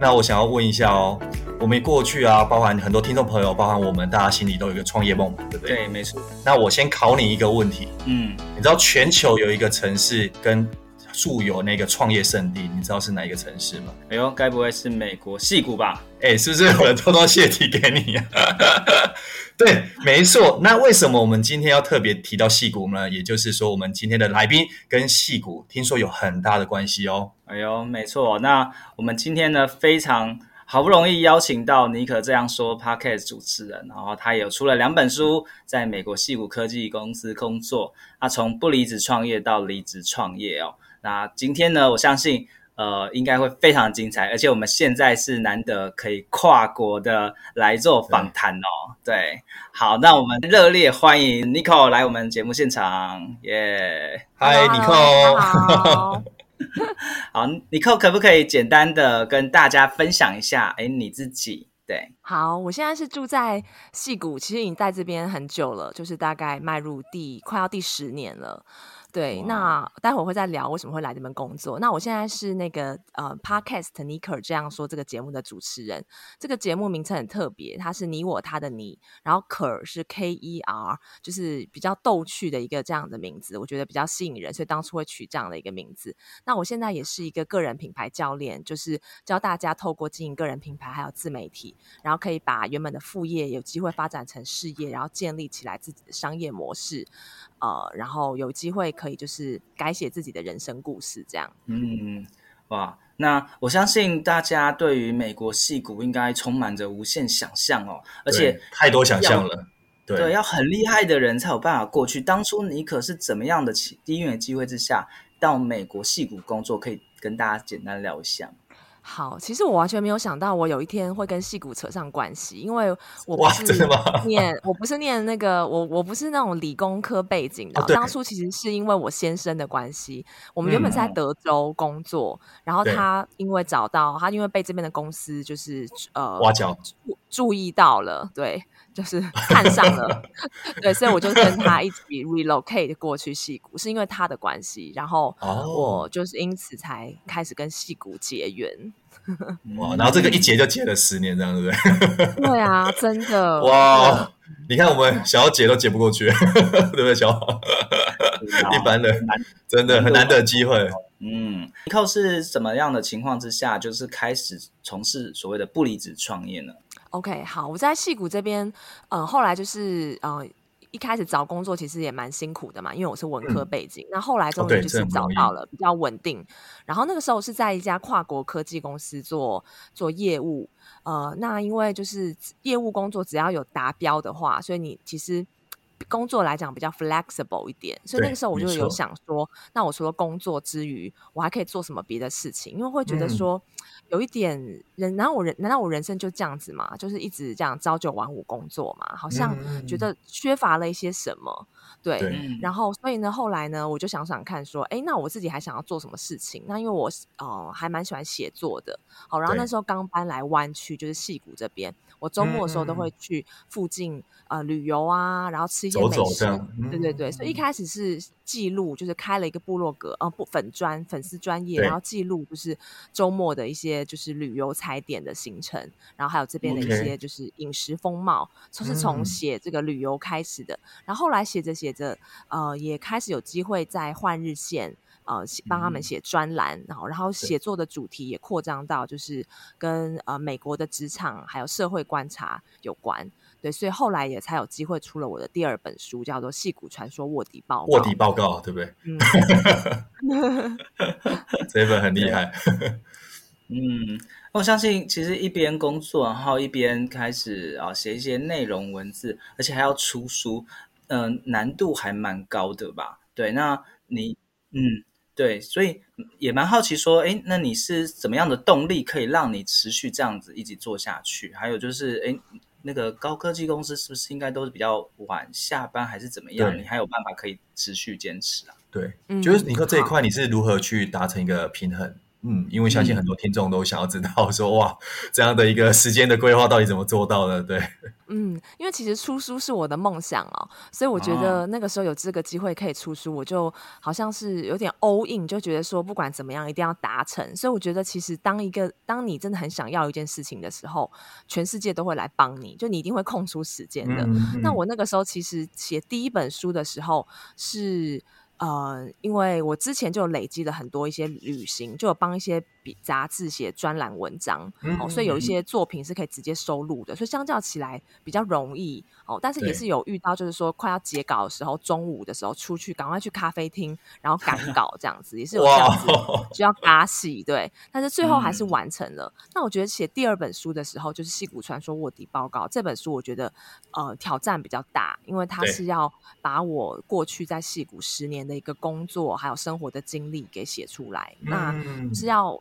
那我想要问一下哦。我们过去啊，包含很多听众朋友，包含我们，大家心里都有一个创业梦嘛，对不对？对，没错。那我先考你一个问题，嗯，你知道全球有一个城市跟素有那个创业圣地，你知道是哪一个城市吗？哎呦，该不会是美国戏谷吧？哎，是不是有人偷偷泄题给你啊？对，没错。那为什么我们今天要特别提到矽谷呢？也就是说，我们今天的来宾跟矽谷听说有很大的关系哦。哎呦，没错。那我们今天呢，非常。好不容易邀请到尼可这样说 Podcast 主持人，然后他也出了两本书，在美国矽谷科技公司工作。他从不离职创业到离职创业哦。那今天呢，我相信呃应该会非常精彩，而且我们现在是难得可以跨国的来做访谈哦。对，对，好，那我们热烈欢迎尼可来我们节目现场，耶！嗨，尼可。好，尼可可不可以简单的跟大家分享一下？哎，你自己对。好，我现在是住在戏谷，其实已经在这边很久了，就是大概迈入第快要第十年了。对，那待会儿会再聊为什么会来这边工作。那我现在是那个呃，Podcast 尼可这样说这个节目的主持人。这个节目名称很特别，它是你我他的你，然后可是 K E R，就是比较逗趣的一个这样的名字，我觉得比较吸引人，所以当初会取这样的一个名字。那我现在也是一个个人品牌教练，就是教大家透过经营个人品牌还有自媒体，然后可以把原本的副业有机会发展成事业，然后建立起来自己的商业模式。呃，然后有机会可以就是改写自己的人生故事，这样。嗯，哇，那我相信大家对于美国戏骨应该充满着无限想象哦，而且太多想象了。对，对，要很厉害的人才有办法过去。当初你可是怎么样的机因缘机会之下到美国戏骨工作？可以跟大家简单聊一下。好，其实我完全没有想到，我有一天会跟戏骨扯上关系，因为我不是 念，我不是念那个，我我不是那种理工科背景的。哦、当初其实是因为我先生的关系，我们原本是在德州工作，嗯、然后他因为找到他，因为被这边的公司就是呃挖角注注意到了，对。就是看上了，对，所以我就跟他一起 relocate 过去戏谷，是因为他的关系，然后我就是因此才开始跟戏谷结缘。哇，然后这个一结就结了十年，这样对不对？对啊，真的。哇，你看我们想要结都结不过去，对不对，小宝？一般人真的很难得机会。嗯，尼可是什么样的情况之下，就是开始从事所谓的不离职创业呢？OK，好，我在戏谷这边，呃，后来就是呃，一开始找工作其实也蛮辛苦的嘛，因为我是文科背景。嗯、那后来终于就是找到了比较稳定，然后那个时候是在一家跨国科技公司做做业务，呃，那因为就是业务工作只要有达标的话，所以你其实工作来讲比较 flexible 一点，所以那个时候我就有想说，那我除了工作之余，我还可以做什么别的事情？因为会觉得说。嗯有一点人，难道我人难道我人生就这样子吗？就是一直这样朝九晚五工作嘛？好像觉得缺乏了一些什么。对，对，然后所以呢，后来呢，我就想想看，说，哎，那我自己还想要做什么事情？那因为我呃还蛮喜欢写作的，好，然后那时候刚搬来湾区，就是戏谷这边，我周末的时候都会去附近呃旅游啊，然后吃一些美食，走走对对对，所以一开始是记录，就是开了一个部落格，呃不粉专粉丝专业，然后记录就是周末的一些就是旅游踩点的行程，然后还有这边的一些就是饮食风貌，就、okay. 是从写这个旅游开始的，然后后来写着写着。呃，也开始有机会在换日线，呃帮他们写专栏，然后然后写作的主题也扩张到就是跟呃美国的职场还有社会观察有关。对，所以后来也才有机会出了我的第二本书，叫做《矽谷传说卧底报告》。卧底报告，对不对？嗯，这一本很厉害。嗯，我相信其实一边工作，然后一边开始啊写一些内容文字，而且还要出书，嗯、呃，难度还蛮高的吧？对，那你，嗯，对，所以也蛮好奇说，哎，那你是怎么样的动力可以让你持续这样子一直做下去？还有就是，哎。那个高科技公司是不是应该都是比较晚下班，还是怎么样？你还有办法可以持续坚持啊？对，就是你说这一块你是如何去达成一个平衡？嗯，因为相信很多听众都想要知道说，嗯、哇，这样的一个时间的规划到底怎么做到的？对，嗯，因为其实出书是我的梦想哦，所以我觉得那个时候有这个机会可以出书，我就好像是有点 all in，就觉得说不管怎么样一定要达成。所以我觉得其实当一个当你真的很想要一件事情的时候，全世界都会来帮你，就你一定会空出时间的。嗯嗯、那我那个时候其实写第一本书的时候是。呃，因为我之前就累积了很多一些旅行，就有帮一些比杂志写专栏文章，嗯、哦，所以有一些作品是可以直接收录的，所以相较起来比较容易哦。但是也是有遇到，就是说快要截稿的时候，中午的时候出去，赶快去咖啡厅，然后赶 稿这样子，也是有这样子需要打戏，对。但是最后还是完成了。嗯、那我觉得写第二本书的时候，就是《戏骨传说卧底报告》这本书，我觉得呃挑战比较大，因为它是要把我过去在戏骨十年的一个工作还有生活的经历给写出来，嗯、那是要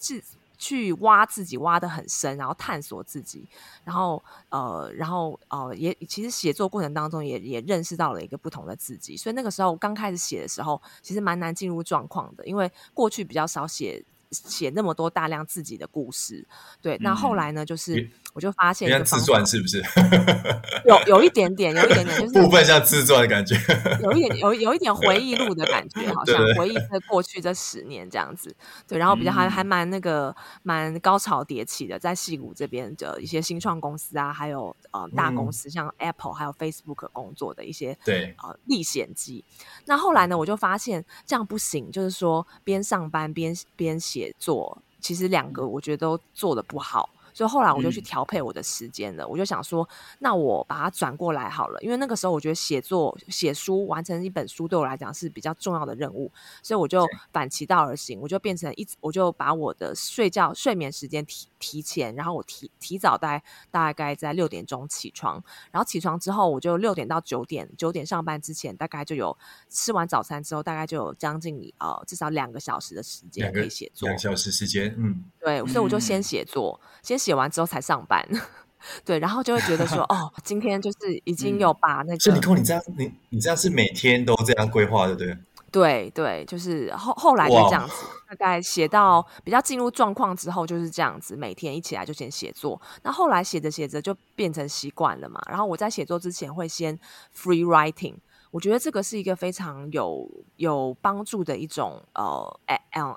去去挖自己，挖的很深，然后探索自己，然后呃，然后呃，也其实写作过程当中也也认识到了一个不同的自己，所以那个时候刚开始写的时候，其实蛮难进入状况的，因为过去比较少写。写那么多大量自己的故事，对，那后来呢？就是我就发现，像自传是不是？有有一点点，有一点点，就是部分像自传的感觉，有一点有有一点回忆录的感觉，好像回忆这过去这十年这样子。对，然后比较还还蛮那个蛮高潮迭起的，在戏谷这边的一些新创公司啊，还有呃大公司像 Apple 还有 Facebook 工作的一些对呃历险记。那后来呢，我就发现这样不行，就是说边上班边边写。作其实两个我觉得都做的不好。所以后来我就去调配我的时间了，嗯、我就想说，那我把它转过来好了，因为那个时候我觉得写作、写书、完成一本书对我来讲是比较重要的任务，所以我就反其道而行，我就变成一，我就把我的睡觉睡眠时间提提前，然后我提提早大概大概在六点钟起床，然后起床之后我就六点到九点，九点上班之前大概就有吃完早餐之后，大概就有将近呃至少两个小时的时间可以写作，两个小时时间，嗯，对，所以我就先写作，嗯、先。写完之后才上班，对，然后就会觉得说，哦，今天就是已经有把那个，所以你看你这样，你你这样是每天都这样规划的，对？对对，就是后后来就这样子，大概写到比较进入状况之后就是这样子，每天一起来就先写作，那后来写着写着就变成习惯了嘛，然后我在写作之前会先 free writing。我觉得这个是一个非常有有帮助的一种呃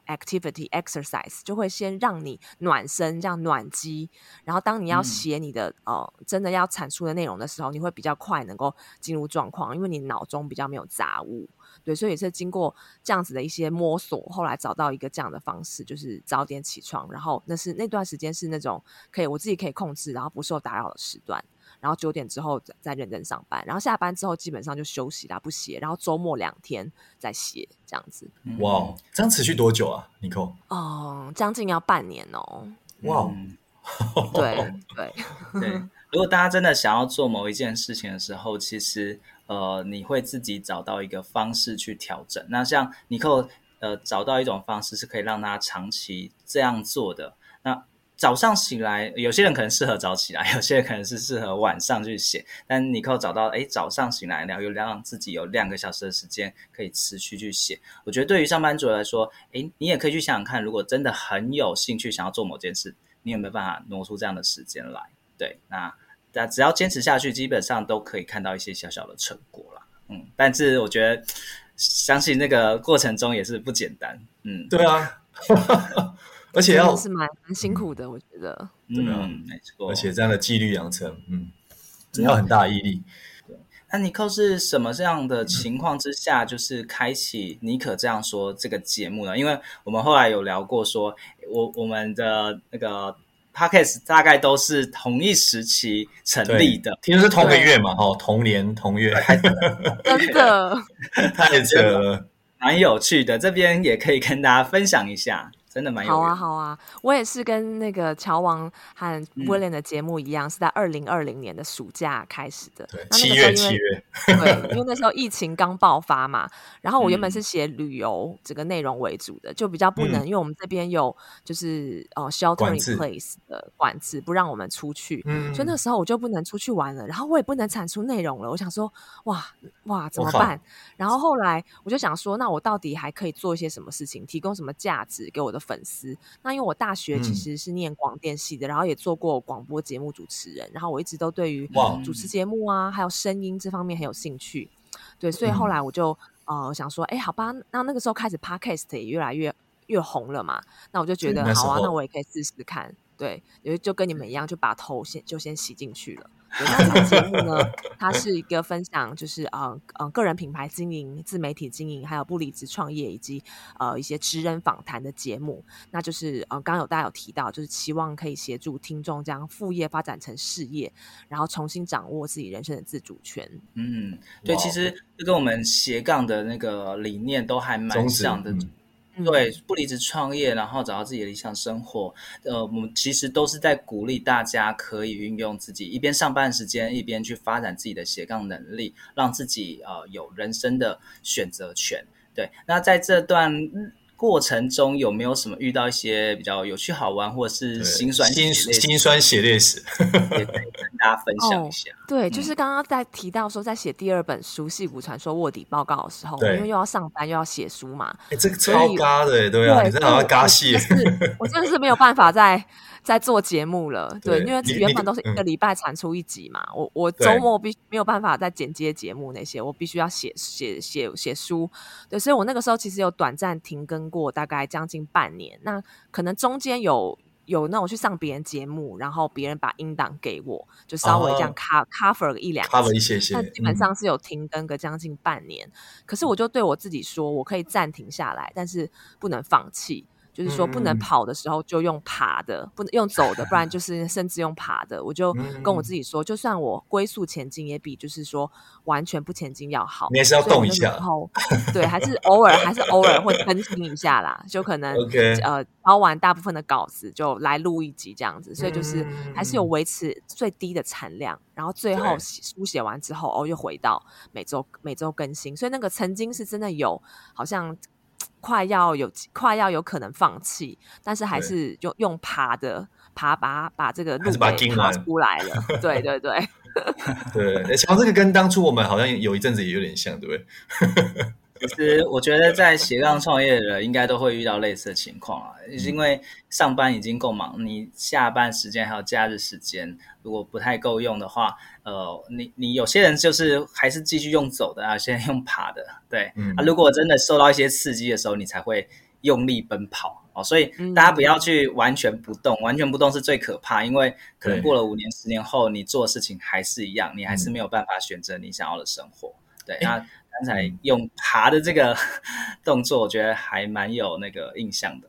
，activity exercise，就会先让你暖身，这样暖机。然后当你要写你的、嗯、呃真的要产出的内容的时候，你会比较快能够进入状况，因为你脑中比较没有杂物。对，所以也是经过这样子的一些摸索，后来找到一个这样的方式，就是早点起床，然后那是那段时间是那种可以我自己可以控制，然后不受打扰的时段。然后九点之后再再认真上班，然后下班之后基本上就休息啦，不写。然后周末两天再写，这样子。哇，这样持续多久啊，Nicole？哦，将近要半年哦。哇，对对 对。如果大家真的想要做某一件事情的时候，其实呃，你会自己找到一个方式去调整。那像 Nicole 呃，找到一种方式是可以让他长期这样做的。那早上醒来，有些人可能适合早起来，有些人可能是适合晚上去写。但你可以找到，哎，早上醒来，然后又让自己有两个小时的时间可以持续去写。我觉得对于上班族来说，哎，你也可以去想想看，如果真的很有兴趣想要做某件事，你有没有办法挪出这样的时间来？对，那那只要坚持下去，基本上都可以看到一些小小的成果啦。嗯，但是我觉得，相信那个过程中也是不简单。嗯，对啊。而且要是蛮蛮辛苦的，我觉得，嗯，没错。而且这样的纪律养成，嗯，真要很大毅力。对，那尼克是什么这样的情况之下，就是开启尼可这样说这个节目呢？因为我们后来有聊过说，说我我们的那个 Podcast 大概都是同一时期成立的，听说是同个月嘛，哦，同年同月，真的 太扯了，蛮有趣的。这边也可以跟大家分享一下。真的蛮有好啊，好啊！我也是跟那个乔王和 William 的节目一样，嗯、是在二零二零年的暑假开始的。对，七月七月。对，因为那时候疫情刚爆发嘛。然后我原本是写旅游这个内容为主的，就比较不能，嗯、因为我们这边有就是呃 shelter in place 的管制，不让我们出去。嗯。所以那时候我就不能出去玩了，然后我也不能产出内容了。我想说，哇哇怎么办？然后后来我就想说，那我到底还可以做一些什么事情，提供什么价值给我的粉丝？那因为我大学其实是念广电系的，嗯、然后也做过广播节目主持人，然后我一直都对于主持节目啊，还有声音这方面很有兴趣。对，所以后来我就、嗯、呃想说，哎，好吧，那那个时候开始 Podcast 也越来越越红了嘛，那我就觉得好啊，那我也可以试试看。对，也就跟你们一样，就把头先就先洗进去了。那这个节目呢，它是一个分享，就是呃呃个人品牌经营、自媒体经营，还有不离职创业以及呃一些职人访谈的节目。那就是呃刚刚有大家有提到，就是期望可以协助听众将副业发展成事业，然后重新掌握自己人生的自主权。嗯，对，其实这跟我们斜杠的那个理念都还蛮像的。对，不离职创业，然后找到自己的理想生活。呃，我们其实都是在鼓励大家可以运用自己一边上班时间，一边去发展自己的斜杠能力，让自己呃有人生的选择权。对，那在这段过程中有没有什么遇到一些比较有趣好玩，或者是心酸心心酸血泪史，也可以跟大家分享一下。哦、对，就是刚刚在提到说，在写第二本熟悉古传说卧底报告》的时候，因为又要上班又要写书嘛，哎，这个超嘎的，对啊，对你真的好像嘎戏，我真的是没有办法在。在做节目了，对，对因为原本都是一个礼拜产出一集嘛，嗯、我我周末必没有办法再剪接节目那些，我必须要写写写写书，对，所以我那个时候其实有短暂停更过，大概将近半年，那可能中间有有那种去上别人节目，然后别人把音档给我，就稍微这样 cover cover 一两，cover 一些些，但基本上是有停更个将近半年，嗯、可是我就对我自己说，我可以暂停下来，但是不能放弃。就是说，不能跑的时候就用爬的，不能用走的，不然就是甚至用爬的。我就跟我自己说，就算我龟速前进，也比就是说完全不前进要好。你还是要动一下。然后，对，还是偶尔，还是偶尔会更新一下啦。就可能.呃，抄完大部分的稿子就来录一集这样子。所以就是还是有维持最低的产量，然后最后书写完之后，哦，又回到每周每周更新。所以那个曾经是真的有，好像。快要有快要有可能放弃，但是还是用用爬的爬把把这个路给爬出来了。对 对对，对，然后 这个跟当初我们好像有一阵子也有点像，对不对？其实我觉得在斜杠创业的人应该都会遇到类似的情况啊，因为上班已经够忙，你下班时间还有假日时间，如果不太够用的话，呃，你你有些人就是还是继续用走的啊，现在用爬的，对，嗯、啊，如果真的受到一些刺激的时候，你才会用力奔跑哦，所以大家不要去完全不动，完全不动是最可怕，因为可能过了五年、十年后，你做的事情还是一样，你还是没有办法选择你想要的生活，对，那。刚才用爬的这个 动作，我觉得还蛮有那个印象的。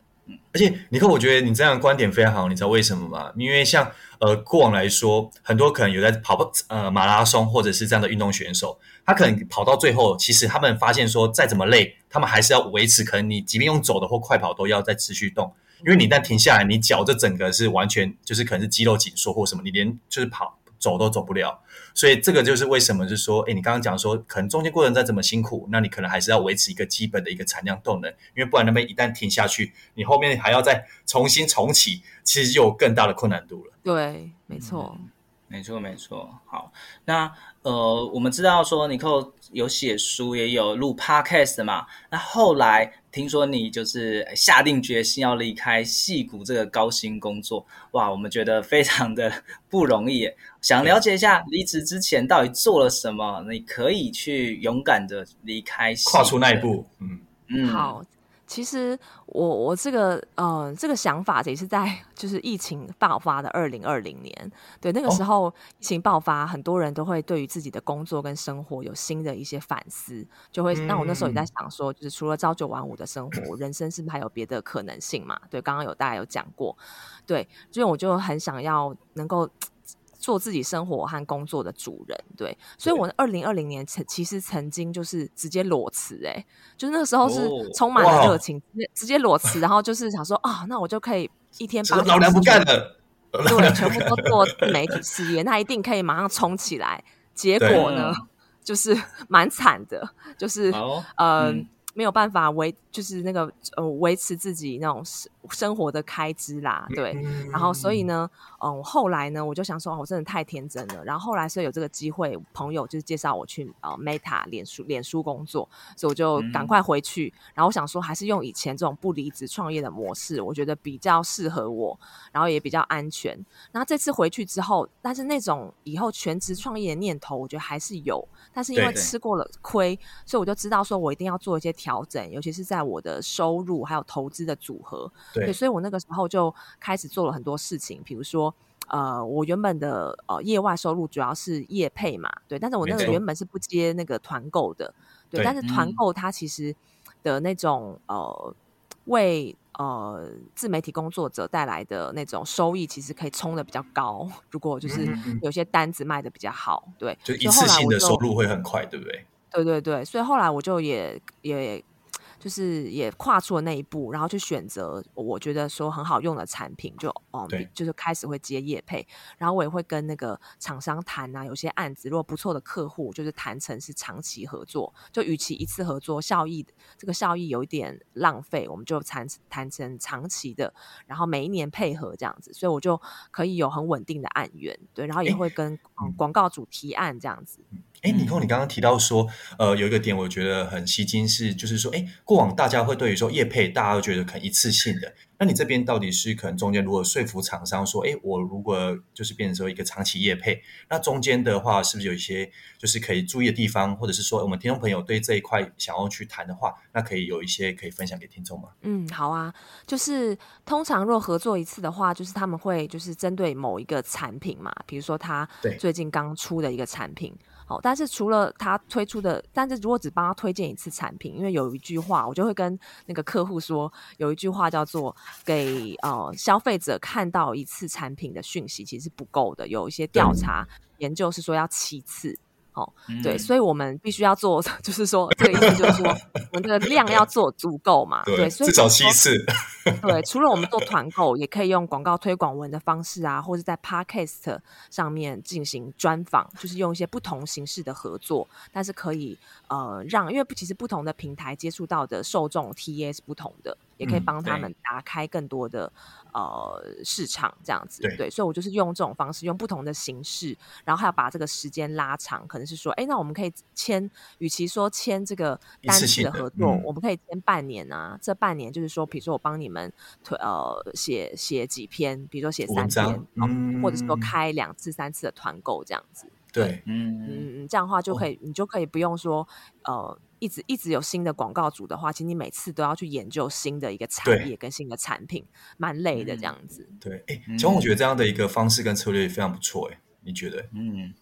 而且你看，我觉得你这样的观点非常好。你知道为什么吗？因为像呃过往来说，很多可能有在跑步呃马拉松或者是这样的运动选手，他可能跑到最后，其实他们发现说，再怎么累，他们还是要维持。可能你即便用走的或快跑，都要再持续动。因为你一旦停下来，你脚这整个是完全就是可能是肌肉紧缩或什么，你连就是跑。走都走不了，所以这个就是为什么，就是说，诶，你刚刚讲说，可能中间过程再怎么辛苦，那你可能还是要维持一个基本的一个产量动能，因为不然那边一旦停下去，你后面还要再重新重启，其实就有更大的困难度了。对，没错。嗯没错，没错。好，那呃，我们知道说尼克有写书，也有录 Podcast 嘛。那后来听说你就是下定决心要离开戏骨这个高薪工作，哇，我们觉得非常的不容易。想了解一下离职之前到底做了什么？你可以去勇敢的离开，跨出那一步。嗯嗯，好。其实我我这个呃这个想法也是在就是疫情爆发的二零二零年，对那个时候疫情爆发，很多人都会对于自己的工作跟生活有新的一些反思，就会那我那时候也在想说，就是除了朝九晚五的生活，人生是不是还有别的可能性嘛？对，刚刚有大家有讲过，对，所以我就很想要能够。做自己生活和工作的主人，对，所以我二零二零年曾其实曾经就是直接裸辞，哎，就是那个时候是充满了热情，直接直接裸辞，然后就是想说啊，那我就可以一天把老娘不干了，对，全部都做自媒体事业，那一定可以马上冲起来。结果呢，就是蛮惨的，就是嗯。没有办法维，就是那个呃维持自己那种生生活的开支啦，对。然后所以呢，嗯，后来呢，我就想说，哦，我真的太天真了。然后后来所以有这个机会，朋友就是介绍我去呃 Meta 脸书脸书工作，所以我就赶快回去。嗯、然后我想说，还是用以前这种不离职创业的模式，我觉得比较适合我，然后也比较安全。然后这次回去之后，但是那种以后全职创业的念头，我觉得还是有。但是因为吃过了亏，对对，所以我就知道说我一定要做一些调整，尤其是在我的收入还有投资的组合。对，对，所以我那个时候就开始做了很多事情，比如说，呃，我原本的呃业外收入主要是业配嘛，对，但是我那个原本是不接那个团购的，对，对，但是团购它其实的那种呃为。呃，自媒体工作者带来的那种收益，其实可以冲的比较高。如果就是有些单子卖的比较好，对，就一次性的收入会很快，对不对？对对对，所以后来我就也也。就是也跨出了那一步，然后去选择我觉得说很好用的产品，就哦，对。就是开始会接业配，然后我也会跟那个厂商谈啊，有些案子如果不错的客户，就是谈成是长期合作，就与其一次合作效益这个效益有一点浪费，我们就谈谈成长期的，然后每一年配合这样子，所以我就可以有很稳定的案源，对，然后也会跟嗯广告主提案这样子。哎，尼可，你刚刚提到说，呃，有一个点我觉得很吸睛，是就是说，哎，过往大家会对于说业配，大家都觉得可能一次性的，那你这边到底是可能中间如果说服厂商说，哎，我如果就是变成说一个长期业配，那中间的话是不是有一些就是可以注意的地方，或者是说我们听众朋友对这一块想要去谈的话，那可以有一些可以分享给听众吗？嗯，好啊，就是通常若合作一次的话，就是他们会就是针对某一个产品嘛，比如说他最近刚出的一个产品。好，但是除了他推出的，但是如果只帮他推荐一次产品，因为有一句话，我就会跟那个客户说，有一句话叫做给呃消费者看到一次产品的讯息其实是不够的，有一些调查研究是说要七次。哦，对，所以我们必须要做，就是说，这个意思就是说，我们这个量要做足够嘛，对，所以至少七次。对，除了我们做团购，也可以用广告推广文的方式啊，或者在 Podcast 上面进行专访，就是用一些不同形式的合作，但是可以呃让，因为其实不同的平台接触到的受众 TA 是不同的。也可以帮他们打开更多的、嗯、呃市场，这样子对，对，所以我就是用这种方式，用不同的形式，然后还要把这个时间拉长，可能是说，哎，那我们可以签，与其说签这个单次的合作，我们可以签半年啊，这半年就是说，比如说我帮你们推呃写写几篇，比如说写三篇，嗯、或者是说开两次、三次的团购这样子，对，嗯嗯，这样的话就可以，哦、你就可以不用说呃。一直一直有新的广告主的话，其实你每次都要去研究新的一个产业跟新的产品，蛮累的这样子。对，哎，其实我觉得这样的一个方式跟策略非常不错，哎，你觉得？嗯，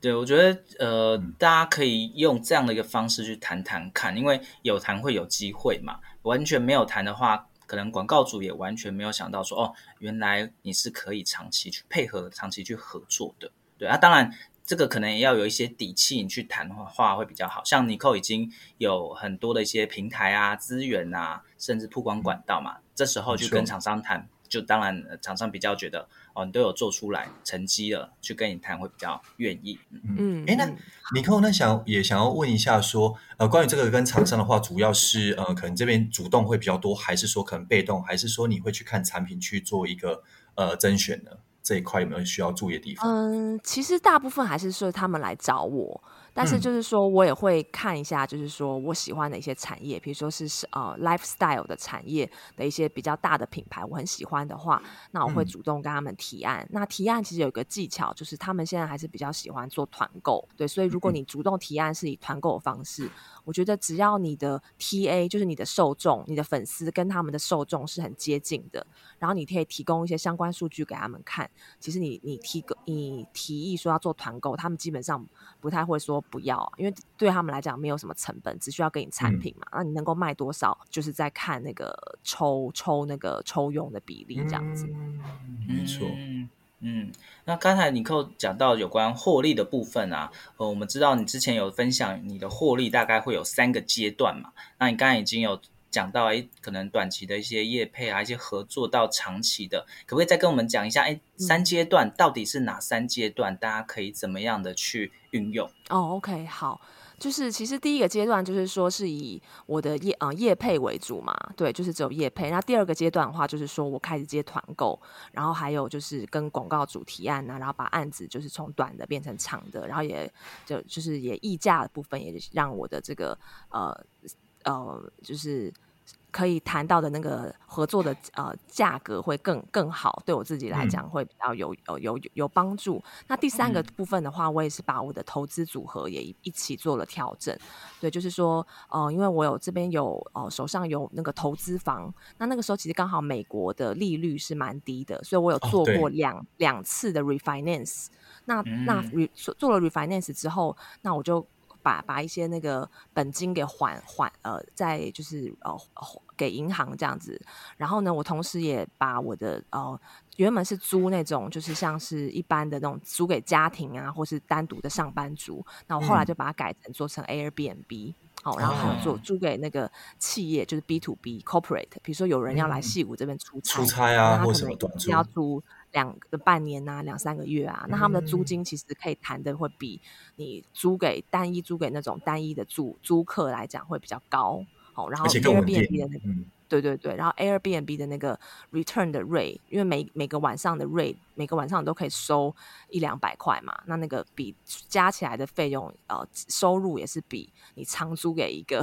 对，我觉得呃，大家可以用这样的一个方式去谈谈看，因为有谈会有机会嘛。完全没有谈的话，可能广告主也完全没有想到说，哦，原来你是可以长期去配合、长期去合作的。对啊，当然。这个可能也要有一些底气，你去谈的话会比较好。像尼可已经有很多的一些平台啊、资源啊，甚至曝光管道嘛。这时候去跟厂商谈，就当然厂商比较觉得哦，你都有做出来成绩了，去跟你谈会比较愿意。嗯，哎，那尼可那想也想要问一下说，说呃，关于这个跟厂商的话，主要是呃，可能这边主动会比较多，还是说可能被动，还是说你会去看产品去做一个呃甄选呢？这一块有没有需要注意的地方？嗯，其实大部分还是说他们来找我，但是就是说我也会看一下，就是说我喜欢的一些产业，比如说是呃 lifestyle 的产业的一些比较大的品牌，我很喜欢的话，那我会主动跟他们提案。嗯、那提案其实有一个技巧，就是他们现在还是比较喜欢做团购，对，所以如果你主动提案是以团购的方式。我觉得只要你的 TA 就是你的受众、你的粉丝跟他们的受众是很接近的，然后你可以提供一些相关数据给他们看。其实你你提个你提议说要做团购，他们基本上不太会说不要，因为对他们来讲没有什么成本，只需要给你产品嘛。那、嗯、你能够卖多少，就是在看那个抽抽那个抽佣的比例这样子。嗯、没错。嗯嗯，那刚才你扣讲到有关获利的部分啊，呃，我们知道你之前有分享你的获利大概会有三个阶段嘛，那你刚才已经有讲到，哎，可能短期的一些业配啊，一些合作到长期的，可不可以再跟我们讲一下，哎，三阶段到底是哪三阶段，大家可以怎么样的去运用？哦，OK，好。就是其实第一个阶段就是说是以我的业啊、呃、业配为主嘛，对，就是只有业配。那第二个阶段的话，就是说我开始接团购，然后还有就是跟广告主提案啊，然后把案子就是从短的变成长的，然后也就就是也议价的部分也让我的这个呃呃就是。可以谈到的那个合作的呃价格会更更好，对我自己来讲会比较有有有有帮助。那第三个部分的话，我也是把我的投资组合也一起做了调整。对，就是说，呃，因为我有这边有呃手上有那个投资房，那那个时候其实刚好美国的利率是蛮低的，所以我有做过两、哦、两次的 refinance。那那做了 refinance 之后，那我就。把把一些那个本金给还还呃，再就是呃给银行这样子，然后呢，我同时也把我的呃原本是租那种就是像是一般的那种租给家庭啊，或是单独的上班族，那我后来就把它改成做成 Airbnb，好、嗯哦，然后还有做租给那个企业，就是 B to B corporate，比如说有人要来戏谷这边出差，出差啊，或什么短租要租。两个半年啊，两三个月啊，那他们的租金其实可以谈的会比你租给单一租给那种单一的租租客来讲会比较高。好，然后 Airbnb 的那个。对对对，然后 Airbnb 的那个 return 的 rate，因为每每个晚上的 rate，每个晚上都可以收一两百块嘛，那那个比加起来的费用，呃，收入也是比你长租给一个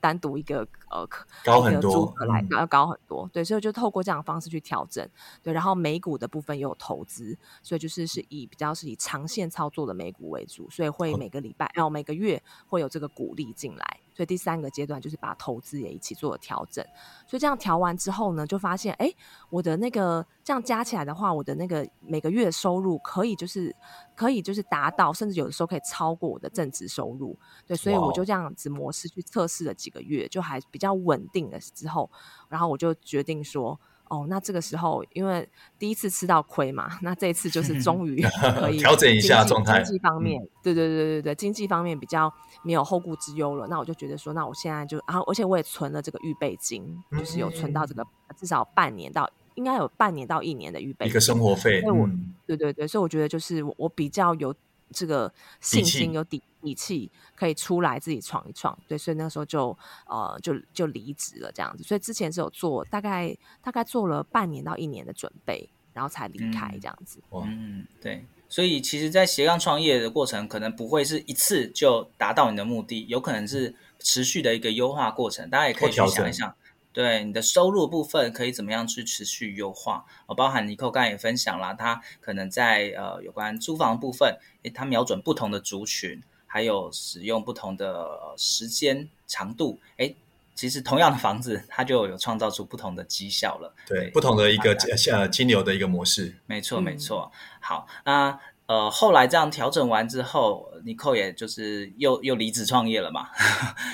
单独一个呃高很多，租客来要高很多。对，所以就透过这样的方式去调整。对，然后美股的部分也有投资，所以就是是以比较是以长线操作的美股为主，所以会每个礼拜，然后每个月会有这个鼓励进来。所以第三个阶段就是把投资也一起做了调整，所以这样调完之后呢，就发现，哎，我的那个这样加起来的话，我的那个每个月的收入可以就是可以就是达到，甚至有的时候可以超过我的正职收入。对，所以我就这样子模式去测试了几个月，就还比较稳定了之后，然后我就决定说。哦，那这个时候因为第一次吃到亏嘛，那这一次就是终于可以调整一下状态。经济方面，嗯、对对对对对，经济方面比较没有后顾之忧了。那我就觉得说，那我现在就，然后而且我也存了这个预备金，就是有存到这个至少半年到应该有半年到一年的预备金，一个生活费。所以我，对对对，所以我觉得就是我比较有。这个信心有底底气，可以出来自己闯一闯，对，所以那时候就呃就就离职了这样子。所以之前是有做大概大概做了半年到一年的准备，然后才离开这样子。嗯，嗯对。所以其实，在斜杠创业的过程，可能不会是一次就达到你的目的，有可能是持续的一个优化过程。大家也可以去想一想。对你的收入部分可以怎么样去持续优化？哦，包含尼可刚才也分享了，他可能在呃有关租房部分，诶，他瞄准不同的族群，还有使用不同的时间长度，诶，其实同样的房子，它就有创造出不同的绩效了。对，对不同的一个呃金流的一个模式。没错，没错。好，那呃后来这样调整完之后，尼可也就是又又离职创业了嘛？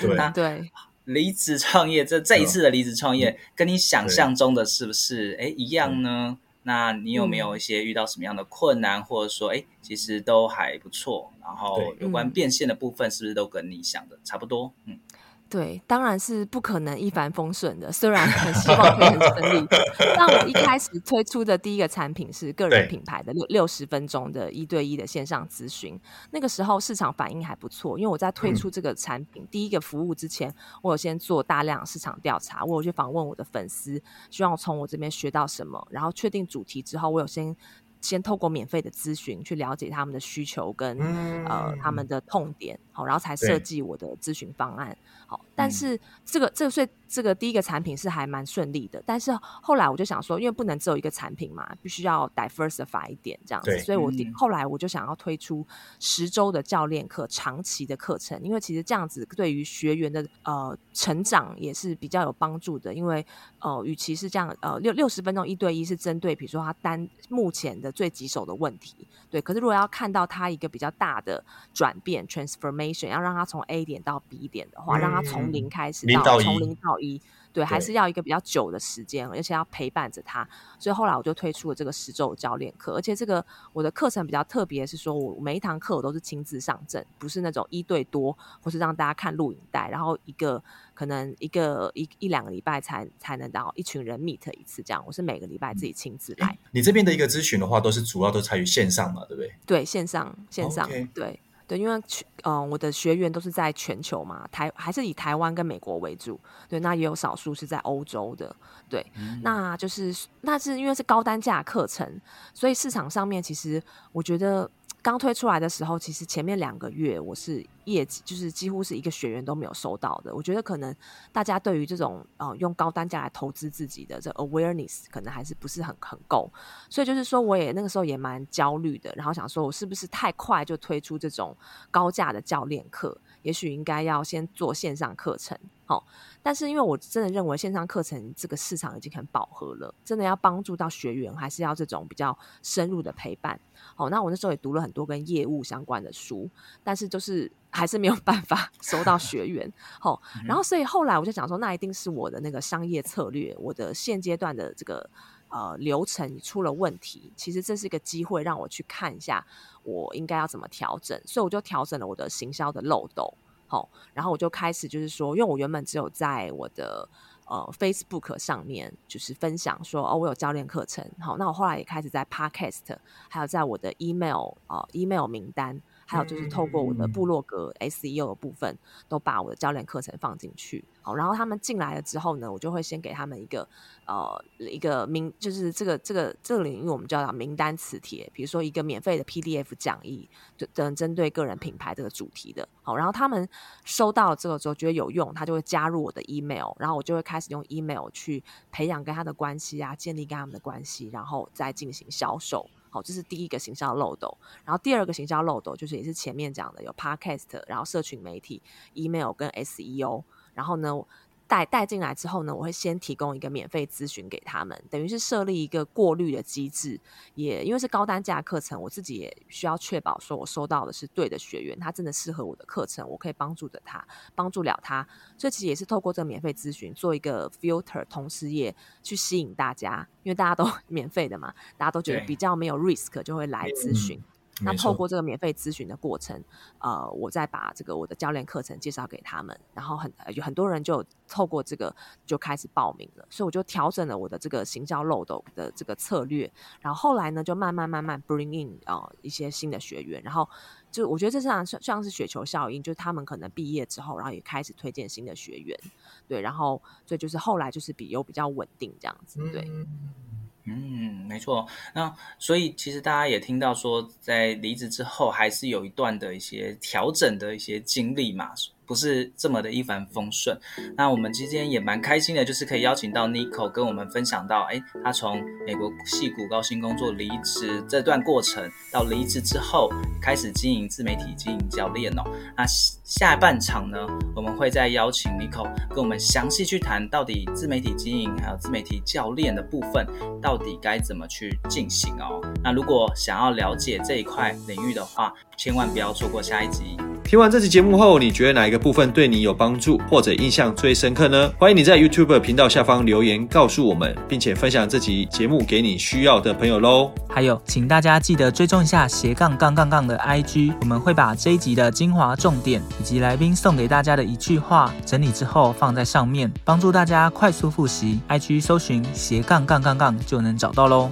对，那对。离职创业，这这一次的离职创业，嗯、跟你想象中的是不是哎一样呢？那你有没有一些遇到什么样的困难，嗯、或者说哎其实都还不错？然后有关变现的部分，是不是都跟你想的差不多？嗯。对，当然是不可能一帆风顺的。虽然很希望可以很顺利，但我一开始推出的第一个产品是个人品牌的六六十分钟的一对一的线上咨询。那个时候市场反应还不错，因为我在推出这个产品、嗯、第一个服务之前，我有先做大量市场调查，我有去访问我的粉丝，希望从我这边学到什么，然后确定主题之后，我有先。先透过免费的咨询去了解他们的需求跟、嗯、呃他们的痛点，好，然后才设计我的咨询方案。好，但是这个这个所以这个第一个产品是还蛮顺利的，但是后来我就想说，因为不能只有一个产品嘛，必须要 diversify 一点这样子，所以我后来我就想要推出十周的教练课，长期的课程，因为其实这样子对于学员的呃成长也是比较有帮助的，因为呃与其是这样呃六六十分钟一对一是针对比如说他单目前的最棘手的问题，对，可是如果要看到他一个比较大的转变 transformation，要让他从 A 点到 B 点的话，让他他从零开始到从零到一，对，还是要一个比较久的时间，而且要陪伴着他。所以后来我就推出了这个十周教练课，而且这个我的课程比较特别，是说我每一堂课我都是亲自上阵，不是那种一对多，或是让大家看录影带，然后一个可能一个一一两个礼拜才才能到一群人 meet 一次这样。我是每个礼拜自己亲自来。你这边的一个咨询的话，都是主要都参与线上嘛，对不对？对，线上线上，okay. 对。对，因为嗯、呃，我的学员都是在全球嘛，台还是以台湾跟美国为主。对，那也有少数是在欧洲的。对，嗯、那就是那是因为是高单价课程，所以市场上面其实我觉得。刚推出来的时候，其实前面两个月我是业绩就是几乎是一个学员都没有收到的。我觉得可能大家对于这种呃用高单价来投资自己的这 awareness 可能还是不是很很够，所以就是说我也那个时候也蛮焦虑的，然后想说我是不是太快就推出这种高价的教练课，也许应该要先做线上课程。好，但是因为我真的认为线上课程这个市场已经很饱和了，真的要帮助到学员，还是要这种比较深入的陪伴。好，那我那时候也读了很多跟业务相关的书，但是就是 还是没有办法收到学员。好，然后所以后来我就想说，那一定是我的那个商业策略，我的现阶段的这个呃流程出了问题。其实这是一个机会，让我去看一下我应该要怎么调整，所以我就调整了我的行销的漏斗。好，然后我就开始就是说，因为我原本只有在我的呃 Facebook 上面就是分享说哦，我有教练课程。好，那我后来也开始在 Podcast，还有在我的 email 呃 email 名单。还有就是透过我的部落格 SEO 的部分，都把我的教练课程放进去。好，然后他们进来了之后呢，我就会先给他们一个呃一个名，就是这个这个这个领域我们叫名单磁铁，比如说一个免费的 PDF 讲义，就等针对个人品牌这个主题的。好，然后他们收到了这个之后觉得有用，他就会加入我的 email，然后我就会开始用 email 去培养跟他的关系啊，建立跟他们的关系，然后再进行销售。好，这是第一个行销漏斗，然后第二个行销漏斗就是也是前面讲的有 Podcast，然后社群媒体、email 跟 SEO，然后呢。带带进来之后呢，我会先提供一个免费咨询给他们，等于是设立一个过滤的机制。也因为是高单价课程，我自己也需要确保说我收到的是对的学员，他真的适合我的课程，我可以帮助着他，帮助了他。所以其实也是透过这个免费咨询做一个 filter，同时也去吸引大家，因为大家都 免费的嘛，大家都觉得比较没有 risk，就会来咨询。那透过这个免费咨询的过程，呃，我再把这个我的教练课程介绍给他们，然后很有很多人就透过这个就开始报名了，所以我就调整了我的这个行销漏斗的这个策略，然后后来呢，就慢慢慢慢 bring in 啊、呃、一些新的学员，然后就我觉得这像像是雪球效应，就是他们可能毕业之后，然后也开始推荐新的学员，对，然后所以就是后来就是比有比较稳定这样子，对。嗯，嗯没错。那所以其实大家也听到说，在离职之后，还是有一段的一些调整的一些经历嘛。不是这么的一帆风顺。那我们今天也蛮开心的，就是可以邀请到 Nico 跟我们分享到，哎，他从美国矽谷高薪工作离职这段过程，到离职之后开始经营自媒体、经营教练哦。那下半场呢，我们会再邀请 Nico 跟我们详细去谈，到底自媒体经营还有自媒体教练的部分，到底该怎么去进行哦。那如果想要了解这一块领域的话，千万不要错过下一集。听完这期节目后，你觉得哪一个部分对你有帮助，或者印象最深刻呢？欢迎你在 YouTube 频道下方留言告诉我们，并且分享这集节目给你需要的朋友喽。还有，请大家记得追踪一下斜杠杠杠杠的 IG，我们会把这一集的精华重点以及来宾送给大家的一句话整理之后放在上面，帮助大家快速复习。IG 搜寻斜杠杠杠杠就能找到喽。